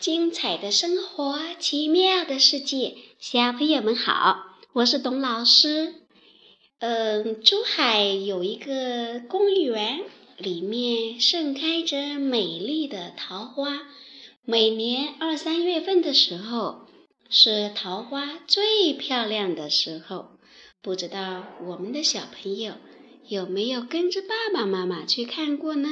精彩的生活，奇妙的世界，小朋友们好，我是董老师。嗯，珠海有一个公园，里面盛开着美丽的桃花。每年二三月份的时候，是桃花最漂亮的时候。不知道我们的小朋友有没有跟着爸爸妈妈去看过呢？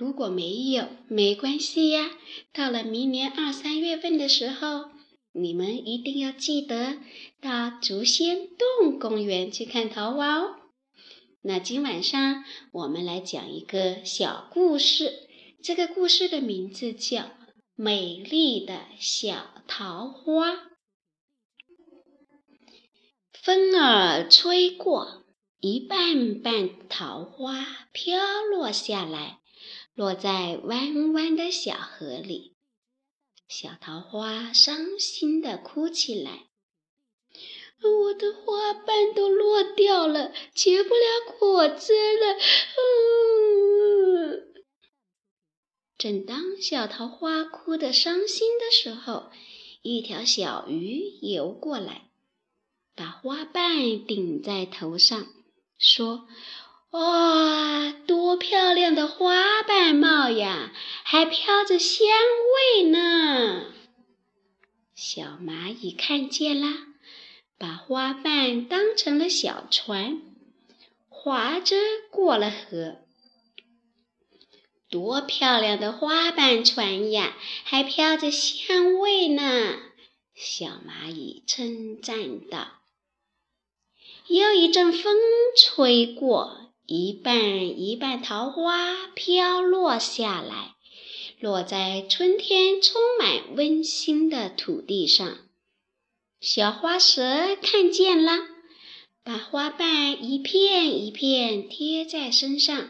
如果没有，没关系呀。到了明年二三月份的时候，你们一定要记得到竹仙洞公园去看桃花哦。那今晚上我们来讲一个小故事，这个故事的名字叫《美丽的小桃花》。风儿吹过，一瓣瓣桃花飘落下来。落在弯弯的小河里，小桃花伤心的哭起来：“我的花瓣都落掉了，结不了果子了。”嗯。正当小桃花哭得伤心的时候，一条小鱼游过来，把花瓣顶在头上，说。哇，多漂亮的花瓣帽呀！还飘着香味呢。小蚂蚁看见了，把花瓣当成了小船，划着过了河。多漂亮的花瓣船呀！还飘着香味呢。小蚂蚁称赞道。又一阵风吹过。一瓣一瓣桃花飘落下来，落在春天充满温馨的土地上。小花蛇看见了，把花瓣一片一片贴在身上。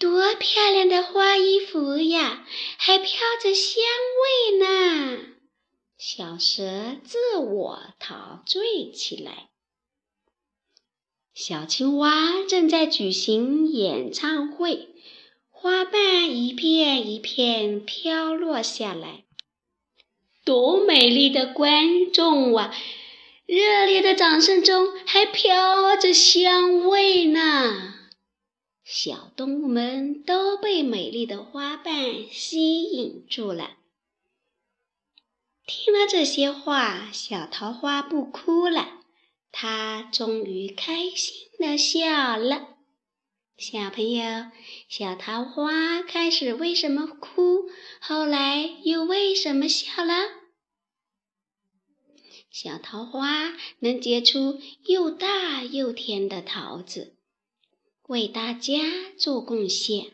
多漂亮的花衣服呀，还飘着香味呢！小蛇自我陶醉起来。小青蛙正在举行演唱会，花瓣一片一片飘落下来，多美丽的观众啊！热烈的掌声中还飘着香味呢。小动物们都被美丽的花瓣吸引住了。听了这些话，小桃花不哭了。他终于开心的笑了。小朋友，小桃花开始为什么哭？后来又为什么笑了？小桃花能结出又大又甜的桃子，为大家做贡献，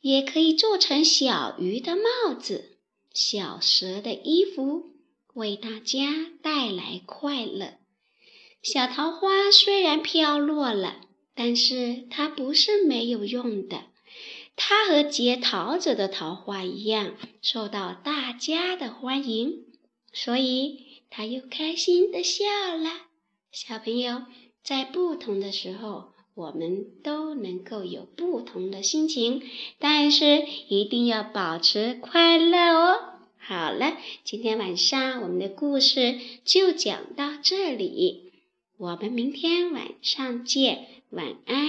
也可以做成小鱼的帽子、小蛇的衣服，为大家带来快乐。小桃花虽然飘落了，但是它不是没有用的。它和结桃子的桃花一样，受到大家的欢迎，所以它又开心的笑了。小朋友，在不同的时候，我们都能够有不同的心情，但是一定要保持快乐哦。好了，今天晚上我们的故事就讲到这里。我们明天晚上见，晚安。